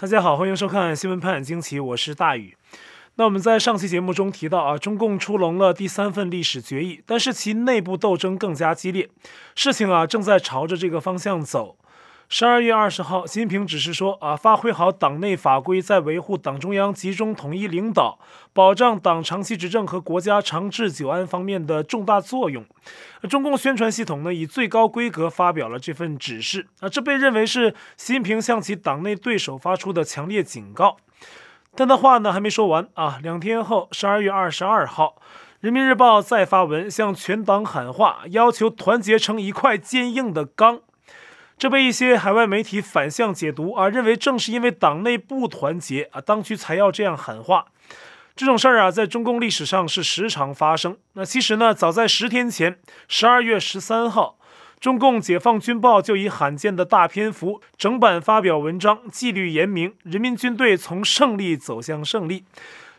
大家好，欢迎收看《新闻潘惊奇》，我是大宇。那我们在上期节目中提到啊，中共出笼了第三份历史决议，但是其内部斗争更加激烈，事情啊正在朝着这个方向走。十二月二十号，习近平指示说啊，发挥好党内法规在维护党中央集中统一领导、保障党长期执政和国家长治久安方面的重大作用。中共宣传系统呢，以最高规格发表了这份指示啊，这被认为是习近平向其党内对手发出的强烈警告。但他话呢还没说完啊，两天后，十二月二十二号，人民日报再发文向全党喊话，要求团结成一块坚硬的钢。这被一些海外媒体反向解读啊，认为正是因为党内不团结啊，当局才要这样喊话。这种事儿啊，在中共历史上是时常发生。那其实呢，早在十天前，十二月十三号，中共解放军报就以罕见的大篇幅整版发表文章，纪律严明，人民军队从胜利走向胜利，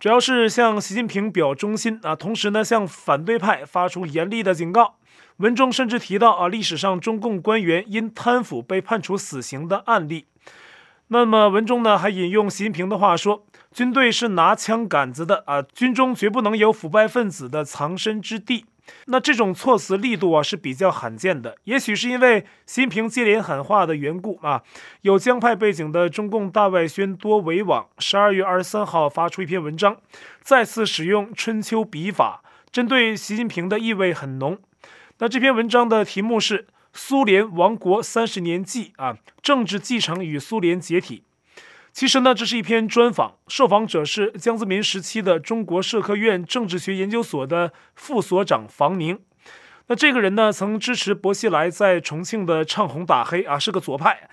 主要是向习近平表忠心啊，同时呢，向反对派发出严厉的警告。文中甚至提到啊，历史上中共官员因贪腐被判处死刑的案例。那么文中呢还引用习近平的话说：“军队是拿枪杆子的啊，军中绝不能有腐败分子的藏身之地。”那这种措辞力度啊是比较罕见的。也许是因为习近平接连喊话的缘故啊，有江派背景的中共大外宣多维网十二月二十三号发出一篇文章，再次使用春秋笔法，针对习近平的意味很浓。那这篇文章的题目是《苏联亡国三十年记》啊，政治继承与苏联解体。其实呢，这是一篇专访，受访者是江泽民时期的中国社科院政治学研究所的副所长房宁。那这个人呢，曾支持薄熙来在重庆的唱红打黑啊，是个左派，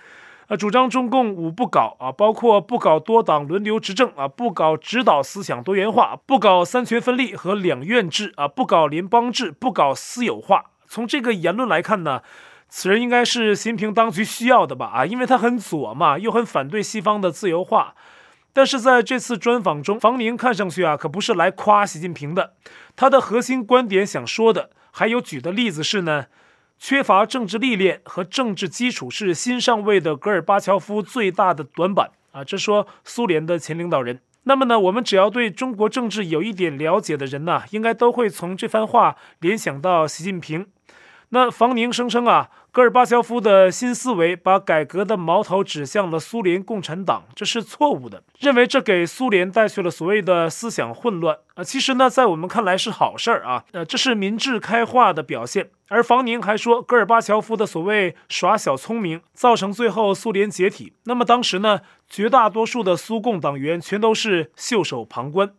啊，主张中共五不搞啊，包括不搞多党轮流执政啊，不搞指导思想多元化，不搞三权分立和两院制啊，不搞联邦制，不搞私有化。从这个言论来看呢，此人应该是习近平当局需要的吧？啊，因为他很左嘛，又很反对西方的自由化。但是在这次专访中，房宁看上去啊，可不是来夸习近平的。他的核心观点想说的，还有举的例子是呢，缺乏政治历练和政治基础是新上位的戈尔巴乔夫最大的短板啊。这说苏联的前领导人。那么呢，我们只要对中国政治有一点了解的人呢，应该都会从这番话联想到习近平。那房宁声称啊，戈尔巴乔夫的新思维把改革的矛头指向了苏联共产党，这是错误的。认为这给苏联带去了所谓的思想混乱啊，其实呢，在我们看来是好事儿啊，呃，这是民智开化的表现。而房宁还说，戈尔巴乔夫的所谓耍小聪明，造成最后苏联解体。那么当时呢，绝大多数的苏共党员全都是袖手旁观，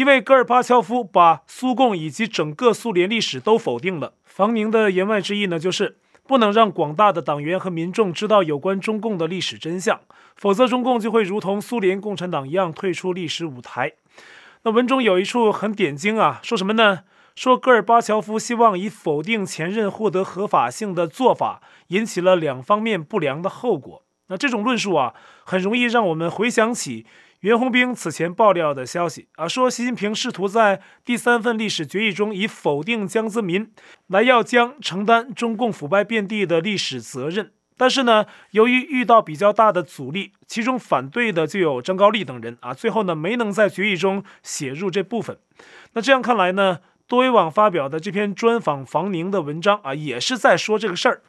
因为戈尔巴乔夫把苏共以及整个苏联历史都否定了。房宁的言外之意呢，就是不能让广大的党员和民众知道有关中共的历史真相，否则中共就会如同苏联共产党一样退出历史舞台。那文中有一处很点睛啊，说什么呢？说戈尔巴乔夫希望以否定前任获得合法性的做法，引起了两方面不良的后果。那这种论述啊，很容易让我们回想起。袁宏兵此前爆料的消息啊，说习近平试图在第三份历史决议中以否定江泽民来要将承担中共腐败遍地的历史责任，但是呢，由于遇到比较大的阻力，其中反对的就有张高丽等人啊，最后呢没能在决议中写入这部分。那这样看来呢，多维网发表的这篇专访房宁的文章啊，也是在说这个事儿，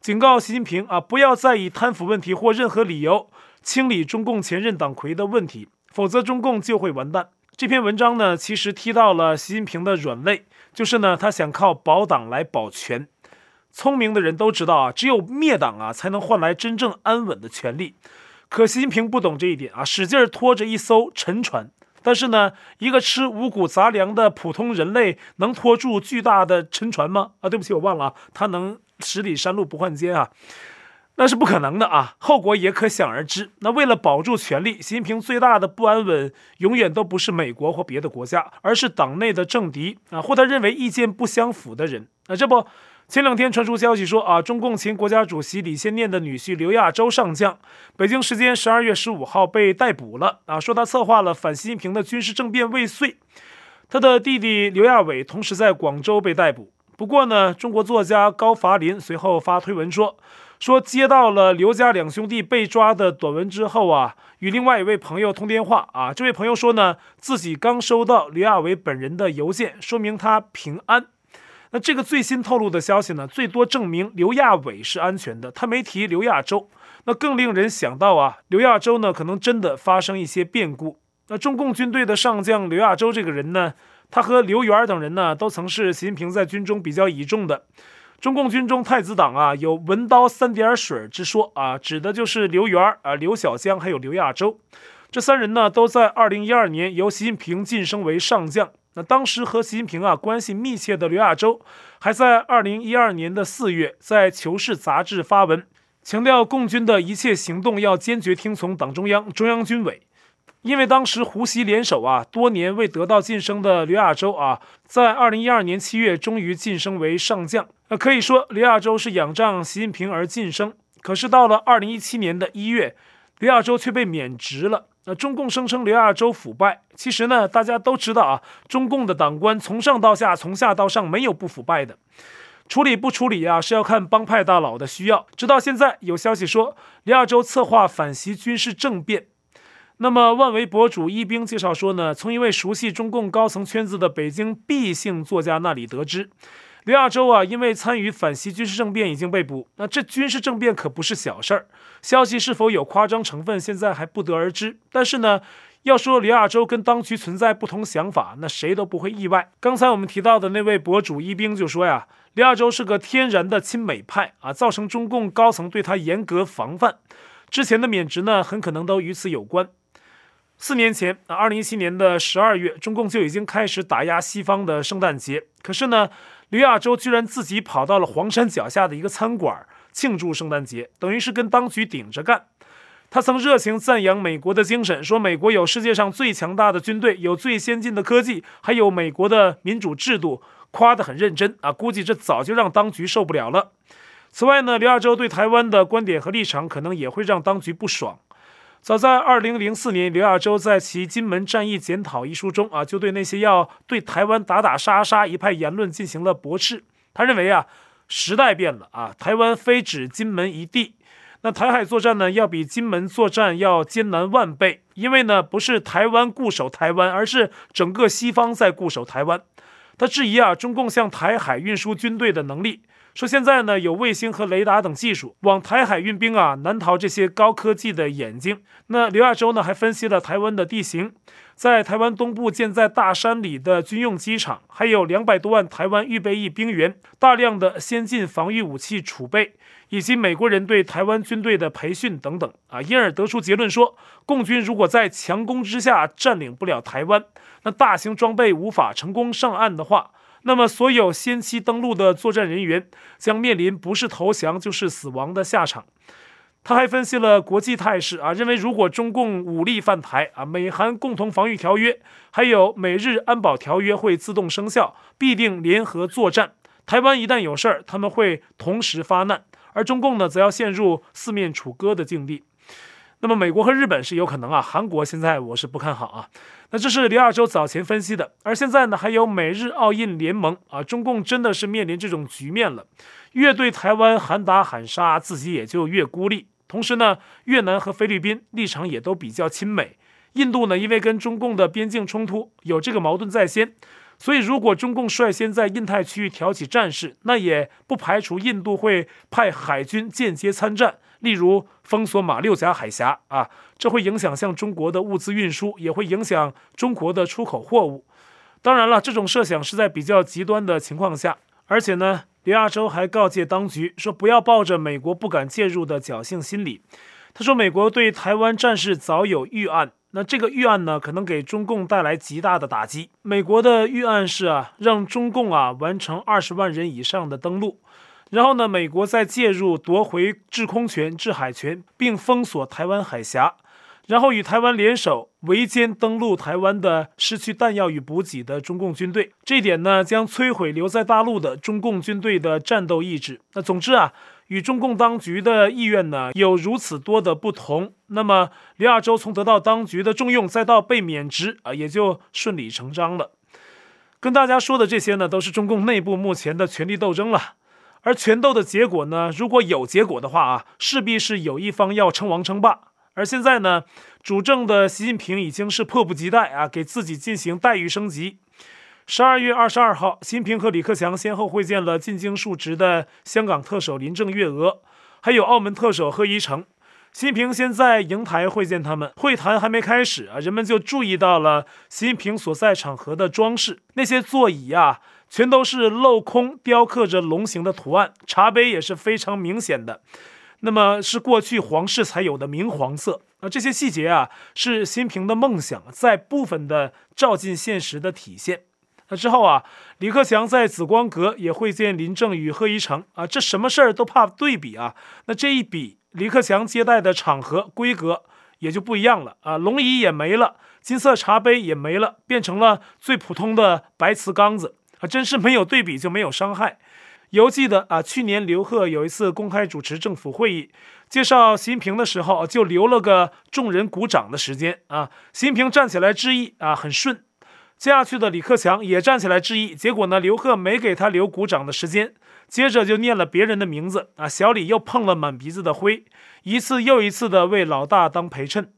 警告习近平啊，不要再以贪腐问题或任何理由。清理中共前任党魁的问题，否则中共就会完蛋。这篇文章呢，其实踢到了习近平的软肋，就是呢，他想靠保党来保全。聪明的人都知道啊，只有灭党啊，才能换来真正安稳的权利。可习近平不懂这一点啊，使劲拖着一艘沉船。但是呢，一个吃五谷杂粮的普通人类，能拖住巨大的沉船吗？啊，对不起，我忘了啊，他能十里山路不换肩啊。那是不可能的啊，后果也可想而知。那为了保住权力，习近平最大的不安稳永远都不是美国或别的国家，而是党内的政敌啊，或他认为意见不相符的人。那这不，前两天传出消息说啊，中共前国家主席李先念的女婿刘亚洲上将，北京时间十二月十五号被逮捕了啊，说他策划了反习近平的军事政变未遂。他的弟弟刘亚伟同时在广州被逮捕。不过呢，中国作家高伐林随后发推文说。说接到了刘家两兄弟被抓的短文之后啊，与另外一位朋友通电话啊，这位朋友说呢，自己刚收到刘亚伟本人的邮件，说明他平安。那这个最新透露的消息呢，最多证明刘亚伟是安全的，他没提刘亚洲。那更令人想到啊，刘亚洲呢，可能真的发生一些变故。那中共军队的上将刘亚洲这个人呢，他和刘源等人呢，都曾是习近平在军中比较倚重的。中共军中太子党啊，有“文刀三点水”之说啊，指的就是刘源啊、刘小江还有刘亚洲这三人呢，都在二零一二年由习近平晋升为上将。那当时和习近平啊关系密切的刘亚洲，还在二零一二年的四月在《求是》杂志发文，强调共军的一切行动要坚决听从党中央、中央军委。因为当时胡锡联手啊，多年未得到晋升的刘亚洲啊，在二零一二年七月终于晋升为上将。那可以说，刘亚洲是仰仗习近平而晋升。可是到了二零一七年的一月，刘亚洲却被免职了。那中共声称刘亚洲腐败，其实呢，大家都知道啊，中共的党官从上到下，从下到上，没有不腐败的。处理不处理啊，是要看帮派大佬的需要。直到现在，有消息说刘亚洲策划反习军事政变。那么，万维博主一兵介绍说呢，从一位熟悉中共高层圈子的北京 B 姓作家那里得知，刘亚洲啊，因为参与反习军事政变已经被捕。那这军事政变可不是小事儿，消息是否有夸张成分，现在还不得而知。但是呢，要说刘亚洲跟当局存在不同想法，那谁都不会意外。刚才我们提到的那位博主一兵就说呀，刘亚洲是个天然的亲美派啊，造成中共高层对他严格防范，之前的免职呢，很可能都与此有关。四年前，啊，二零一七年的十二月，中共就已经开始打压西方的圣诞节。可是呢，刘亚洲居然自己跑到了黄山脚下的一个餐馆庆祝圣诞节，等于是跟当局顶着干。他曾热情赞扬美国的精神，说美国有世界上最强大的军队，有最先进的科技，还有美国的民主制度，夸得很认真啊。估计这早就让当局受不了了。此外呢，刘亚洲对台湾的观点和立场，可能也会让当局不爽。早在二零零四年，刘亚洲在其《金门战役检讨》一书中啊，就对那些要对台湾打打杀杀一派言论进行了驳斥。他认为啊，时代变了啊，台湾非指金门一地，那台海作战呢，要比金门作战要艰难万倍，因为呢，不是台湾固守台湾，而是整个西方在固守台湾。他质疑啊，中共向台海运输军队的能力。说现在呢，有卫星和雷达等技术，往台海运兵啊，难逃这些高科技的眼睛。那刘亚洲呢，还分析了台湾的地形，在台湾东部建在大山里的军用机场，还有两百多万台湾预备役兵员，大量的先进防御武器储备，以及美国人对台湾军队的培训等等啊，因而得出结论说，共军如果在强攻之下占领不了台湾，那大型装备无法成功上岸的话。那么，所有先期登陆的作战人员将面临不是投降就是死亡的下场。他还分析了国际态势啊，认为如果中共武力犯台啊，美韩共同防御条约还有美日安保条约会自动生效，必定联合作战。台湾一旦有事儿，他们会同时发难，而中共呢，则要陷入四面楚歌的境地。那么，美国和日本是有可能啊，韩国现在我是不看好啊。那这是李亚洲早前分析的，而现在呢，还有美日澳印联盟啊，中共真的是面临这种局面了，越对台湾喊打喊杀，自己也就越孤立。同时呢，越南和菲律宾立场也都比较亲美，印度呢，因为跟中共的边境冲突有这个矛盾在先，所以如果中共率先在印太区域挑起战事，那也不排除印度会派海军间接参战。例如封锁马六甲海峡啊，这会影响向中国的物资运输，也会影响中国的出口货物。当然了，这种设想是在比较极端的情况下。而且呢，刘亚洲还告诫当局说，不要抱着美国不敢介入的侥幸心理。他说，美国对台湾战事早有预案，那这个预案呢，可能给中共带来极大的打击。美国的预案是啊，让中共啊完成二十万人以上的登陆。然后呢，美国再介入夺回制空权、制海权，并封锁台湾海峡，然后与台湾联手围歼登陆台湾的失去弹药与补给的中共军队。这点呢，将摧毁留在大陆的中共军队的战斗意志。那总之啊，与中共当局的意愿呢有如此多的不同。那么，刘亚洲从得到当局的重用，再到被免职啊，也就顺理成章了。跟大家说的这些呢，都是中共内部目前的权力斗争了。而权斗的结果呢，如果有结果的话啊，势必是有一方要称王称霸。而现在呢，主政的习近平已经是迫不及待啊，给自己进行待遇升级。十二月二十二号，习近平和李克强先后会见了进京述职的香港特首林郑月娥，还有澳门特首贺一诚。习近平先在瀛台会见他们，会谈还没开始啊，人们就注意到了习近平所在场合的装饰，那些座椅啊，全都是镂空雕刻着龙形的图案，茶杯也是非常明显的。那么是过去皇室才有的明黄色啊，这些细节啊是习近平的梦想，在部分的照进现实的体现。那之后啊，李克强在紫光阁也会见林郑与贺一诚啊，这什么事儿都怕对比啊。那这一比，李克强接待的场合规格也就不一样了啊，龙椅也没了，金色茶杯也没了，变成了最普通的白瓷缸子啊，真是没有对比就没有伤害。犹记得啊，去年刘鹤有一次公开主持政府会议，介绍习近平的时候，就留了个众人鼓掌的时间啊。习近平站起来致意啊，很顺。接下去的李克强也站起来致意，结果呢，刘鹤没给他留鼓掌的时间，接着就念了别人的名字啊。小李又碰了满鼻子的灰，一次又一次的为老大当陪衬。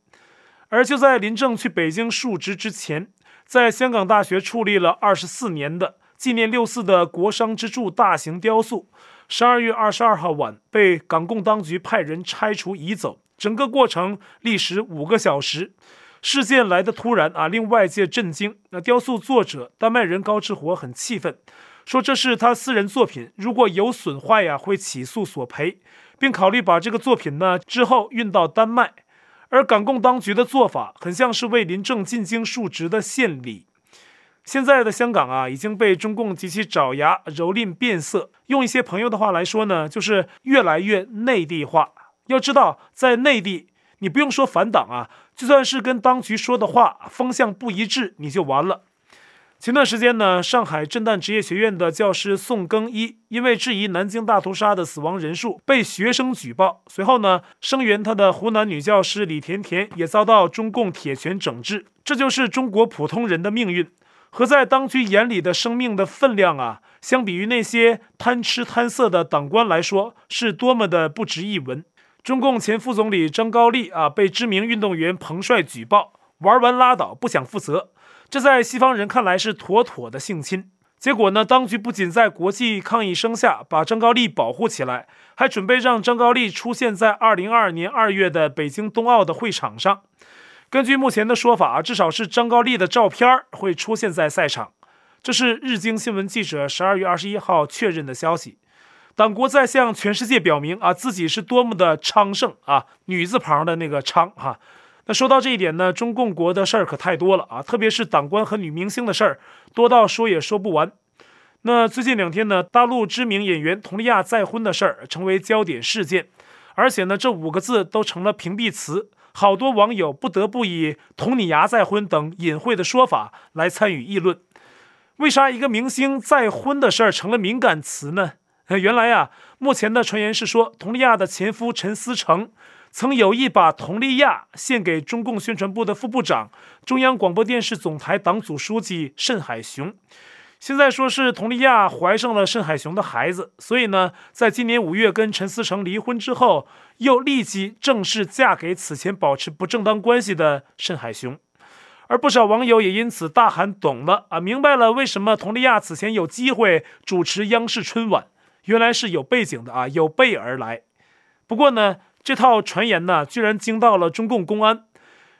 而就在林郑去北京述职之前，在香港大学矗立了二十四年的。纪念六四的国殇之柱大型雕塑，十二月二十二号晚被港共当局派人拆除移走，整个过程历时五个小时。事件来的突然啊，令外界震惊。那雕塑作者丹麦人高志活很气愤，说这是他私人作品，如果有损坏呀，会起诉索赔，并考虑把这个作品呢之后运到丹麦。而港共当局的做法，很像是为林郑进京述职的献礼。现在的香港啊，已经被中共及其爪牙蹂躏变色。用一些朋友的话来说呢，就是越来越内地化。要知道，在内地，你不用说反党啊，就算是跟当局说的话风向不一致，你就完了。前段时间呢，上海震旦职业学院的教师宋更一因为质疑南京大屠杀的死亡人数，被学生举报。随后呢，声援他的湖南女教师李甜甜也遭到中共铁拳整治。这就是中国普通人的命运。和在当局眼里的生命的分量啊，相比于那些贪吃贪色的党官来说，是多么的不值一文。中共前副总理张高丽啊，被知名运动员彭帅举报，玩完拉倒，不想负责。这在西方人看来是妥妥的性侵。结果呢，当局不仅在国际抗议声下把张高丽保护起来，还准备让张高丽出现在二零二二年二月的北京冬奥的会场上。根据目前的说法，至少是张高丽的照片会出现在赛场。这是日经新闻记者十二月二十一号确认的消息。党国在向全世界表明啊，自己是多么的昌盛啊，女字旁的那个昌哈、那说到这一点呢，中共国的事儿可太多了啊，特别是党官和女明星的事儿，多到说也说不完。那最近两天呢，大陆知名演员佟丽娅再婚的事儿成为焦点事件，而且呢，这五个字都成了屏蔽词。好多网友不得不以“佟你牙再婚”等隐晦的说法来参与议论。为啥一个明星再婚的事儿成了敏感词呢？那原来啊，目前的传言是说，佟丽娅的前夫陈思诚曾有意把佟丽娅献给中共宣传部的副部长、中央广播电视总台党组书记慎海雄。现在说是佟丽娅怀上了慎海雄的孩子，所以呢，在今年五月跟陈思诚离婚之后，又立即正式嫁给此前保持不正当关系的慎海雄，而不少网友也因此大喊懂了啊，明白了为什么佟丽娅此前有机会主持央视春晚，原来是有背景的啊，有备而来。不过呢，这套传言呢，居然惊到了中共公安，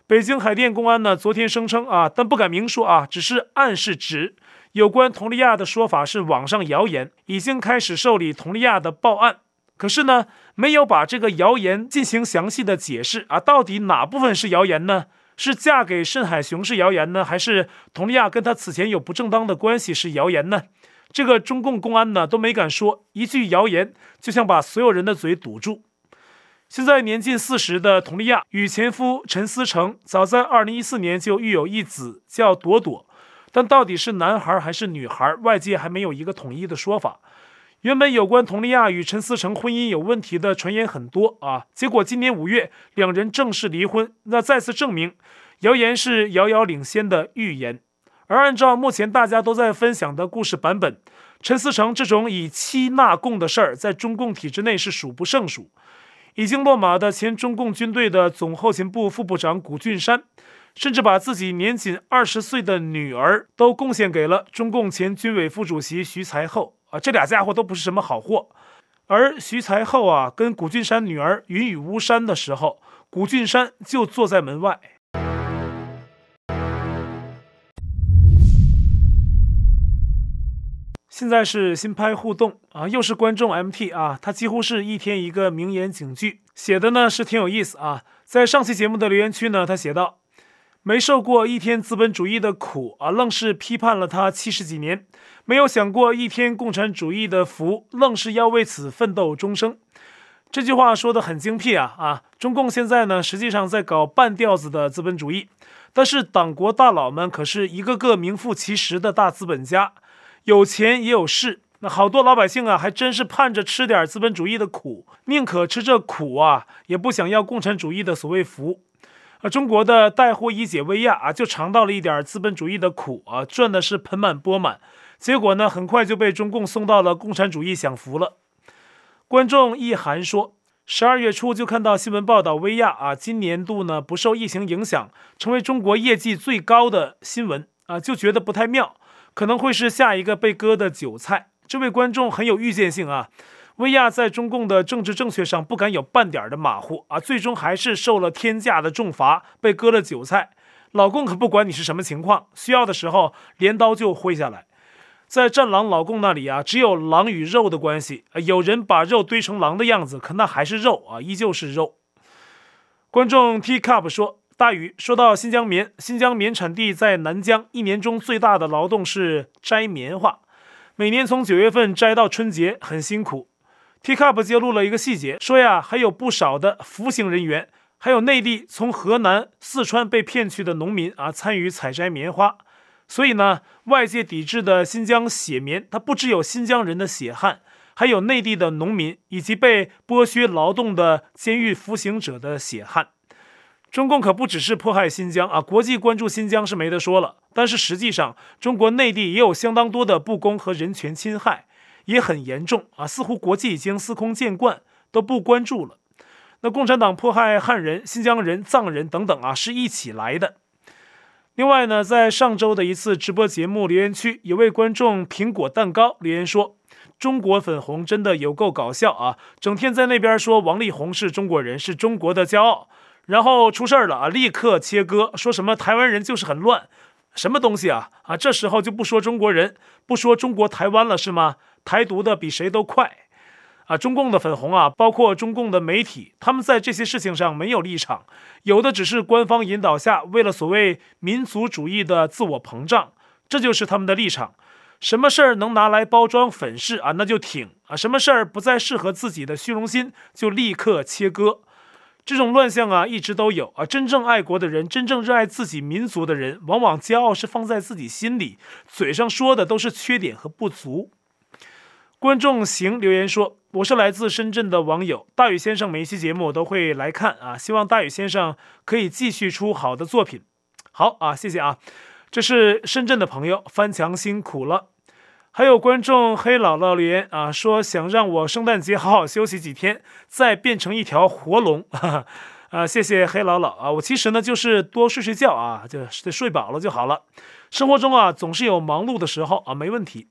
北京海淀公安呢，昨天声称啊，但不敢明说啊，只是暗示指。有关佟丽娅的说法是网上谣言，已经开始受理佟丽娅的报案。可是呢，没有把这个谣言进行详细的解释啊，到底哪部分是谣言呢？是嫁给慎海雄是谣言呢，还是佟丽娅跟他此前有不正当的关系是谣言呢？这个中共公安呢都没敢说，一句谣言就像把所有人的嘴堵住。现在年近四十的佟丽娅与前夫陈思诚，早在二零一四年就育有一子，叫朵朵。但到底是男孩还是女孩，外界还没有一个统一的说法。原本有关佟丽娅与陈思诚婚姻有问题的传言很多啊，结果今年五月两人正式离婚，那再次证明谣言是遥遥领先的预言。而按照目前大家都在分享的故事版本，陈思成这种以妻纳贡的事儿，在中共体制内是数不胜数。已经落马的前中共军队的总后勤部副部长谷俊山，甚至把自己年仅二十岁的女儿都贡献给了中共前军委副主席徐才厚啊，这俩家伙都不是什么好货。而徐才厚啊，跟谷俊山女儿云雨巫山的时候，谷俊山就坐在门外。现在是新拍互动啊，又是观众 MT 啊，他几乎是一天一个名言警句，写的呢是挺有意思啊。在上期节目的留言区呢，他写道：“没受过一天资本主义的苦啊，愣是批判了他七十几年；没有享过一天共产主义的福，愣是要为此奋斗终生。”这句话说的很精辟啊啊！中共现在呢，实际上在搞半吊子的资本主义，但是党国大佬们可是一个个名副其实的大资本家。有钱也有势，那好多老百姓啊，还真是盼着吃点资本主义的苦，宁可吃这苦啊，也不想要共产主义的所谓福。啊，中国的带货一姐薇娅啊，就尝到了一点资本主义的苦啊，赚的是盆满钵满，结果呢，很快就被中共送到了共产主义享福了。观众易涵说，十二月初就看到新闻报道，薇娅啊，今年度呢不受疫情影响，成为中国业绩最高的新闻啊，就觉得不太妙。可能会是下一个被割的韭菜。这位观众很有预见性啊！薇娅在中共的政治正确上不敢有半点的马虎啊，最终还是受了天价的重罚，被割了韭菜。老共可不管你是什么情况，需要的时候镰刀就挥下来。在战狼老共那里啊，只有狼与肉的关系，有人把肉堆成狼的样子，可那还是肉啊，依旧是肉。观众 T Cup 说。大宇说到新疆棉，新疆棉产地在南疆，一年中最大的劳动是摘棉花，每年从九月份摘到春节，很辛苦。Tcup 揭露了一个细节，说呀，还有不少的服刑人员，还有内地从河南、四川被骗去的农民啊，参与采摘棉花。所以呢，外界抵制的新疆血棉，它不只有新疆人的血汗，还有内地的农民以及被剥削劳动的监狱服刑者的血汗。中共可不只是迫害新疆啊，国际关注新疆是没得说了，但是实际上中国内地也有相当多的不公和人权侵害，也很严重啊，似乎国际已经司空见惯，都不关注了。那共产党迫害汉人、新疆人、藏人等等啊，是一起来的。另外呢，在上周的一次直播节目留言区，有位观众苹果蛋糕留言说：“中国粉红真的有够搞笑啊，整天在那边说王力宏是中国人，是中国的骄傲。”然后出事儿了啊！立刻切割，说什么台湾人就是很乱，什么东西啊啊！这时候就不说中国人，不说中国台湾了是吗？台独的比谁都快啊！中共的粉红啊，包括中共的媒体，他们在这些事情上没有立场，有的只是官方引导下为了所谓民族主义的自我膨胀，这就是他们的立场。什么事儿能拿来包装粉饰啊，那就挺啊；什么事儿不再适合自己的虚荣心，就立刻切割。这种乱象啊，一直都有啊。真正爱国的人，真正热爱自己民族的人，往往骄傲是放在自己心里，嘴上说的都是缺点和不足。观众行留言说：“我是来自深圳的网友，大宇先生每一期节目我都会来看啊，希望大宇先生可以继续出好的作品。”好啊，谢谢啊，这是深圳的朋友，翻墙辛苦了。还有观众黑姥姥留言啊，说想让我圣诞节好好休息几天，再变成一条活龙。啊，谢谢黑姥姥啊，我其实呢就是多睡睡觉啊，就睡饱了就好了。生活中啊总是有忙碌的时候啊，没问题。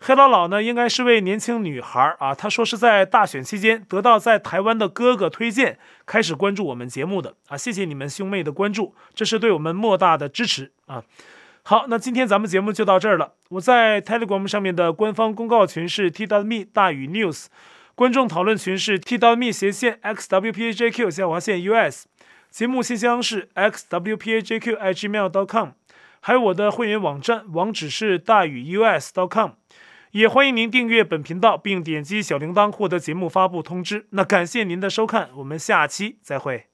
黑姥姥呢应该是位年轻女孩啊，她说是在大选期间得到在台湾的哥哥推荐，开始关注我们节目的啊，谢谢你们兄妹的关注，这是对我们莫大的支持啊。好，那今天咱们节目就到这儿了。我在 Telegram 上面的官方公告群是 T.me 大宇 News，观众讨论群是 T.me 斜线 XWPAJQ 下划线 US，节目信箱是 XWPAJQIGMAIL.COM，还有我的会员网站网址是大宇 US.com，也欢迎您订阅本频道并点击小铃铛获得节目发布通知。那感谢您的收看，我们下期再会。